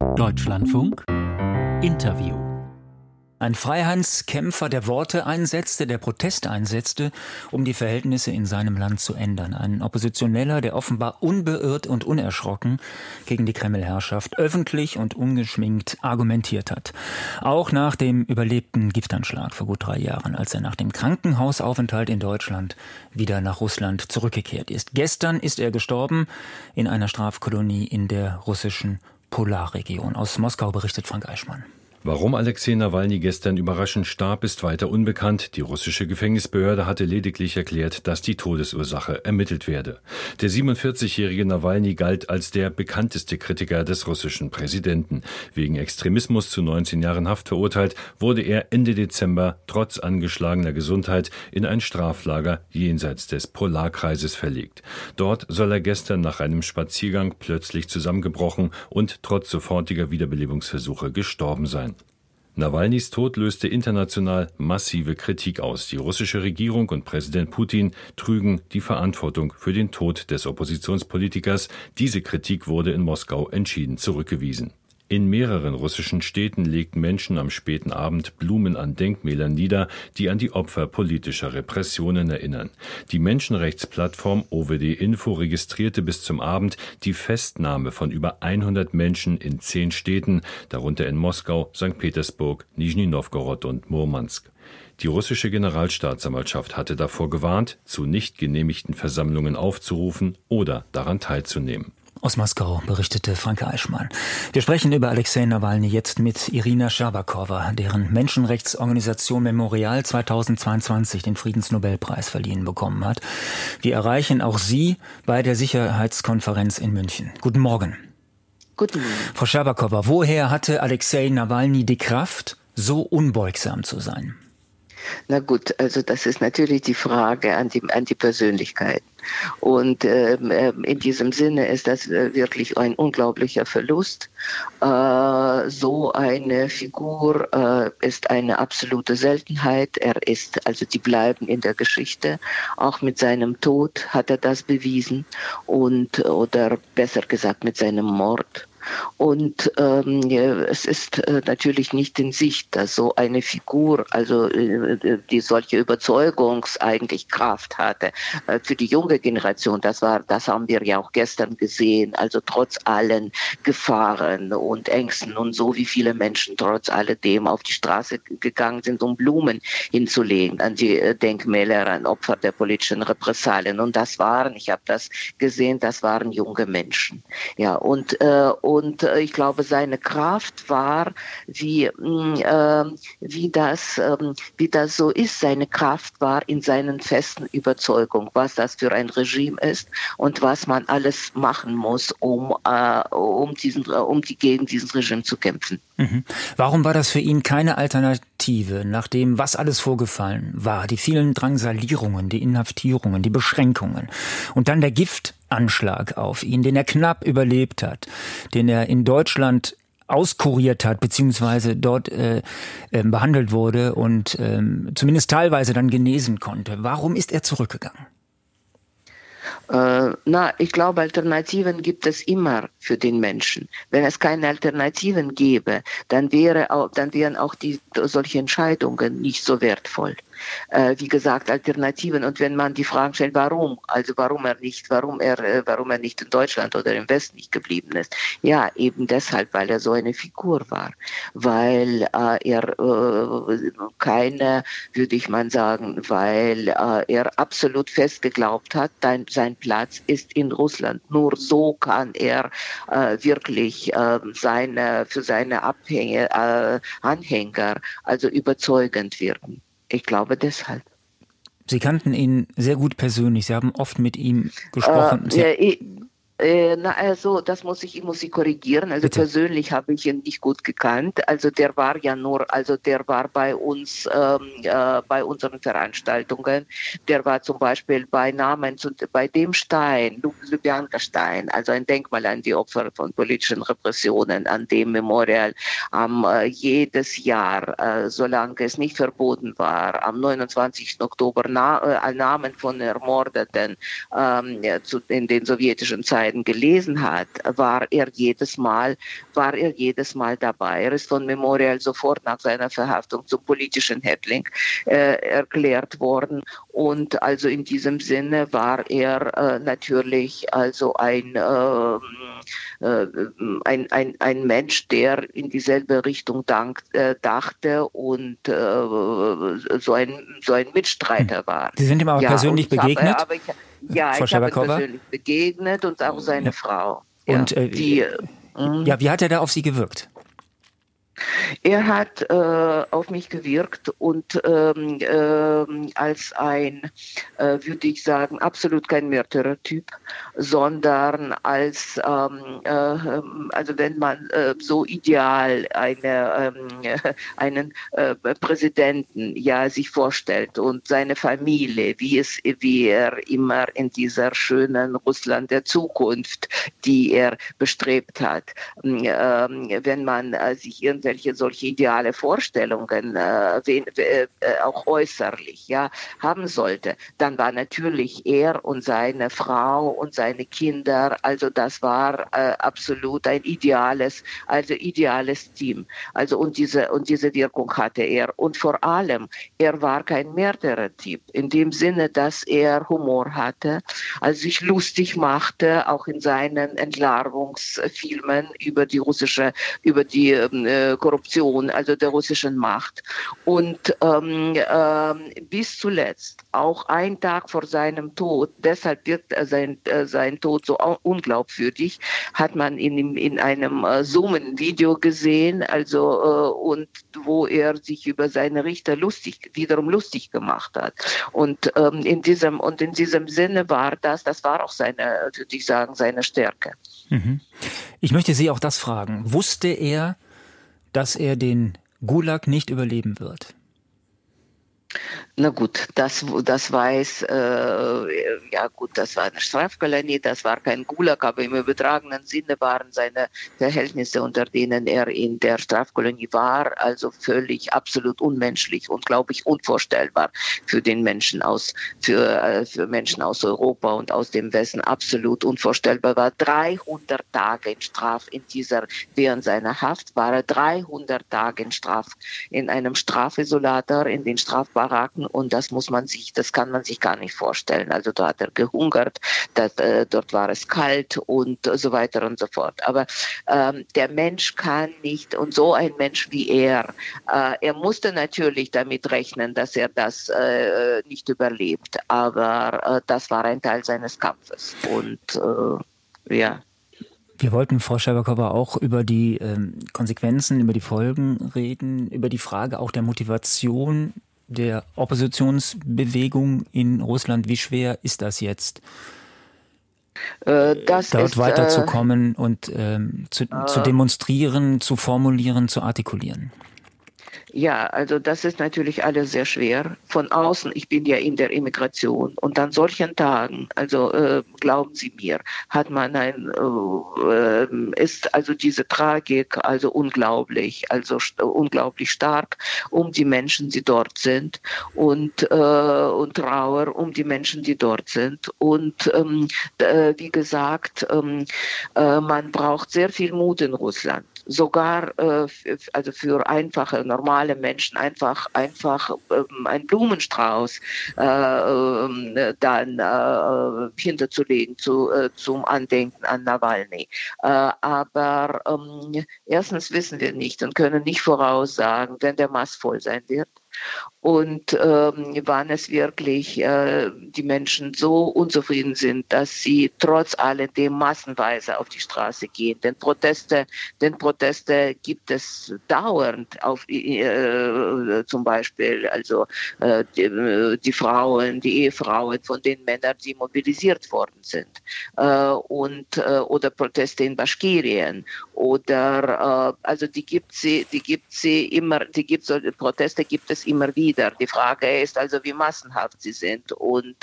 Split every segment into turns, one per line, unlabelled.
Deutschlandfunk Interview ein Freiheitskämpfer, der Worte einsetzte, der Protest einsetzte, um die Verhältnisse in seinem Land zu ändern. Ein Oppositioneller, der offenbar unbeirrt und unerschrocken gegen die Kreml-Herrschaft öffentlich und ungeschminkt argumentiert hat. Auch nach dem überlebten Giftanschlag vor gut drei Jahren, als er nach dem Krankenhausaufenthalt in Deutschland wieder nach Russland zurückgekehrt ist. Gestern ist er gestorben in einer Strafkolonie in der russischen Polarregion. Aus Moskau berichtet Frank Eichmann.
Warum Alexei Nawalny gestern überraschend starb, ist weiter unbekannt. Die russische Gefängnisbehörde hatte lediglich erklärt, dass die Todesursache ermittelt werde. Der 47-jährige Nawalny galt als der bekannteste Kritiker des russischen Präsidenten. Wegen Extremismus zu 19 Jahren Haft verurteilt, wurde er Ende Dezember trotz angeschlagener Gesundheit in ein Straflager jenseits des Polarkreises verlegt. Dort soll er gestern nach einem Spaziergang plötzlich zusammengebrochen und trotz sofortiger Wiederbelebungsversuche gestorben sein. Nawalnys Tod löste international massive Kritik aus. Die russische Regierung und Präsident Putin trügen die Verantwortung für den Tod des Oppositionspolitikers. Diese Kritik wurde in Moskau entschieden zurückgewiesen. In mehreren russischen Städten legten Menschen am späten Abend Blumen an Denkmälern nieder, die an die Opfer politischer Repressionen erinnern. Die Menschenrechtsplattform OVD Info registrierte bis zum Abend die Festnahme von über 100 Menschen in zehn Städten, darunter in Moskau, St. Petersburg, Nizhny Novgorod und Murmansk. Die russische Generalstaatsanwaltschaft hatte davor gewarnt, zu nicht genehmigten Versammlungen aufzurufen oder daran teilzunehmen.
Aus Moskau berichtete Franke Eichmann. Wir sprechen über Alexei Nawalny jetzt mit Irina Scherbakowa, deren Menschenrechtsorganisation Memorial 2022 den Friedensnobelpreis verliehen bekommen hat. Wir erreichen auch Sie bei der Sicherheitskonferenz in München. Guten Morgen.
Guten Morgen.
Frau Scherbakowa, woher hatte Alexei Nawalny die Kraft, so unbeugsam zu sein?
Na gut, also das ist natürlich die Frage an die, an die Persönlichkeit. Und ähm, ähm in diesem Sinne ist das äh, wirklich ein unglaublicher Verlust. Äh, so eine Figur äh, ist eine absolute Seltenheit. Er ist, also die bleiben in der Geschichte. Auch mit seinem Tod hat er das bewiesen und oder besser gesagt mit seinem Mord. Und ähm, es ist äh, natürlich nicht in Sicht, dass so eine Figur, also äh, die solche Überzeugungs eigentlich Kraft hatte äh, für die junge Generation. Das war, das haben wir ja auch gestern gesehen. Also trotz allen Gefahren und Ängsten und so, wie viele Menschen trotz alledem auf die Straße gegangen sind, um Blumen hinzulegen an die äh, Denkmäler an Opfer der politischen Repressalien. Und das waren, ich habe das gesehen, das waren junge Menschen. Ja und äh, und äh, ich glaube, seine Kraft war, wie, äh, wie, das, äh, wie das so ist, seine Kraft war in seinen festen Überzeugungen, was das für ein Regime ist und was man alles machen muss, um, äh, um, diesen, um die, gegen dieses Regime zu kämpfen.
Mhm. Warum war das für ihn keine Alternative, nach dem, was alles vorgefallen war? Die vielen Drangsalierungen, die Inhaftierungen, die Beschränkungen und dann der Gift Anschlag auf ihn, den er knapp überlebt hat, den er in Deutschland auskuriert hat, beziehungsweise dort äh, äh, behandelt wurde und äh, zumindest teilweise dann genesen konnte. Warum ist er zurückgegangen?
Äh, na, ich glaube, Alternativen gibt es immer für den Menschen. Wenn es keine Alternativen gäbe, dann wäre auch, dann wären auch die solche Entscheidungen nicht so wertvoll äh, wie gesagt, Alternativen. Und wenn man die Fragen stellt, warum, also warum er nicht, warum er, äh, warum er nicht in Deutschland oder im Westen nicht geblieben ist, ja, eben deshalb, weil er so eine Figur war, weil äh, er äh, keine, würde ich mal sagen, weil äh, er absolut fest geglaubt hat, dein, sein Platz ist in Russland. Nur so kann er äh, wirklich äh, seine, für seine Abhänge, äh, Anhänger also überzeugend wirken. Ich glaube deshalb.
Sie kannten ihn sehr gut persönlich. Sie haben oft mit ihm gesprochen.
Äh, äh, na, also das muss ich, muss ich korrigieren. Also Bitte. persönlich habe ich ihn nicht gut gekannt. Also der war ja nur, also der war bei uns, ähm, äh, bei unseren Veranstaltungen. Der war zum Beispiel bei Namen, zu, bei dem Stein, Lubjanka Stein, also ein Denkmal an die Opfer von politischen Repressionen, an dem Memorial am äh, jedes Jahr, äh, solange es nicht verboten war, am 29. Oktober na, äh, Namen von Ermordeten ähm, zu, in den sowjetischen Zeiten beiden gelesen hat, war er jedes Mal, war er jedes Mal dabei. Er ist von Memorial sofort nach seiner Verhaftung zum politischen Häftling äh, erklärt worden und also in diesem Sinne war er äh, natürlich also ein, äh, äh, ein, ein, ein Mensch, der in dieselbe Richtung dank, äh, dachte und äh, so, ein, so ein Mitstreiter hm. war.
Sie sind ihm auch ja, persönlich begegnet?
Habe, ich, ja, Frau ich habe persönlich begegnet und auch seine ja. Frau.
Und ja, die, ja, wie hat er da auf Sie gewirkt?
Er hat äh, auf mich gewirkt und ähm, äh, als ein, äh, würde ich sagen, absolut kein Märtyrertyp, sondern als, ähm, äh, also wenn man äh, so ideal eine, ähm, einen äh, Präsidenten ja sich vorstellt und seine Familie, wie es, wie er immer in dieser schönen Russland der Zukunft, die er bestrebt hat, ähm, wenn man sich irgendwelche irgendwelche solche ideale Vorstellungen, äh, wen, äh, auch äußerlich, ja, haben sollte, dann war natürlich er und seine Frau und seine Kinder, also das war äh, absolut ein ideales, also ideales Team. Also und diese und diese Wirkung hatte er und vor allem er war kein Märtyrer-Typ in dem Sinne, dass er Humor hatte, also sich lustig machte, auch in seinen Entlarvungsfilmen über die russische, über die ähm, äh, Korruption, also der russischen Macht. Und ähm, ähm, bis zuletzt, auch ein Tag vor seinem Tod, deshalb wird sein, äh, sein Tod so unglaubwürdig, hat man ihn in einem äh, Zoomen-Video gesehen, also äh, und wo er sich über seine Richter lustig, wiederum lustig gemacht hat. Und ähm, in diesem und in diesem Sinne war das, das war auch seine, würde ich sagen, seine Stärke.
Mhm. Ich möchte Sie auch das fragen. Wusste er, dass er den Gulag nicht überleben wird.
Na gut, das, das weiß, äh, ja gut, das war eine Strafkolonie, das war kein Gulag, aber im übertragenen Sinne waren seine Verhältnisse, unter denen er in der Strafkolonie war, also völlig absolut unmenschlich und glaube ich unvorstellbar für den Menschen aus, für, äh, für Menschen aus Europa und aus dem Westen absolut unvorstellbar war. 300 Tage in Straf in dieser, während seiner Haft war er 300 Tage in Straf, in einem Strafisolator, in den Strafbar Baracken und das muss man sich, das kann man sich gar nicht vorstellen. Also da hat er gehungert, das, äh, dort war es kalt und so weiter und so fort. Aber ähm, der Mensch kann nicht und so ein Mensch wie er, äh, er musste natürlich damit rechnen, dass er das äh, nicht überlebt, aber äh, das war ein Teil seines Kampfes und äh, ja.
Wir wollten, Frau Scherbakova, auch über die ähm, Konsequenzen, über die Folgen reden, über die Frage auch der Motivation der Oppositionsbewegung in Russland. Wie schwer ist das jetzt? Äh, das dort ist, weiterzukommen äh, und ähm, zu, äh, zu demonstrieren, zu formulieren, zu artikulieren.
Ja, also das ist natürlich alles sehr schwer. Von außen, ich bin ja in der Immigration und an solchen Tagen, also äh, glauben Sie mir, hat man ein, äh, ist also diese Tragik also unglaublich, also unglaublich stark um die Menschen, die dort sind und, äh, und Trauer um die Menschen, die dort sind. Und ähm, äh, wie gesagt, ähm, äh, man braucht sehr viel Mut in Russland sogar äh, also für einfache, normale Menschen einfach, einfach ähm, ein Blumenstrauß äh, äh, dann äh, hinterzulegen zu, äh, zum Andenken an Nawalny. Äh, aber ähm, erstens wissen wir nicht und können nicht voraussagen, wenn der Mast voll sein wird und ähm, wann es wirklich äh, die Menschen so unzufrieden sind, dass sie trotz alledem massenweise auf die Straße gehen. Denn Proteste, denn Proteste gibt es dauernd auf äh, zum Beispiel also äh, die, die, Frauen, die Ehefrauen von den Männern, die mobilisiert worden sind äh, und äh, oder Proteste in Baschkirien oder äh, also die gibt sie, die gibt sie immer, die gibt so Proteste gibt es immer wieder. Die Frage ist also, wie massenhaft sie sind. Und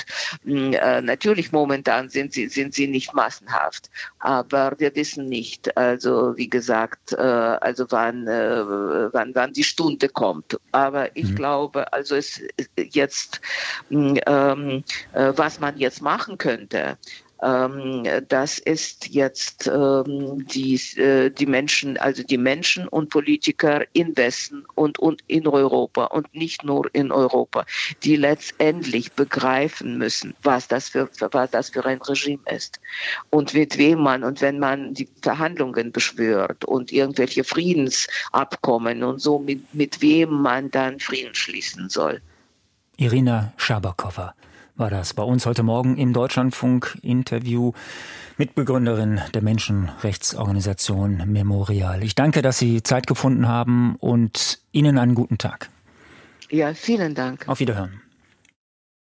mm, äh, natürlich momentan sind sie, sind sie nicht massenhaft. Aber wir wissen nicht, also wie gesagt, äh, also wann, äh, wann, wann die Stunde kommt. Aber ich mhm. glaube, also es jetzt, mm, ähm, äh, was man jetzt machen könnte, das ist jetzt ähm, die, äh, die Menschen, also die Menschen und Politiker im Westen und, und in Europa und nicht nur in Europa, die letztendlich begreifen müssen, was das für, was das für ein Regime ist und mit wem man und wenn man die Verhandlungen beschwört und irgendwelche Friedensabkommen und so, mit, mit wem man dann Frieden schließen soll.
Irina Schabakowa war das bei uns heute Morgen im Deutschlandfunk-Interview. Mitbegründerin der Menschenrechtsorganisation Memorial. Ich danke, dass Sie Zeit gefunden haben und Ihnen einen guten Tag.
Ja, vielen Dank.
Auf Wiederhören.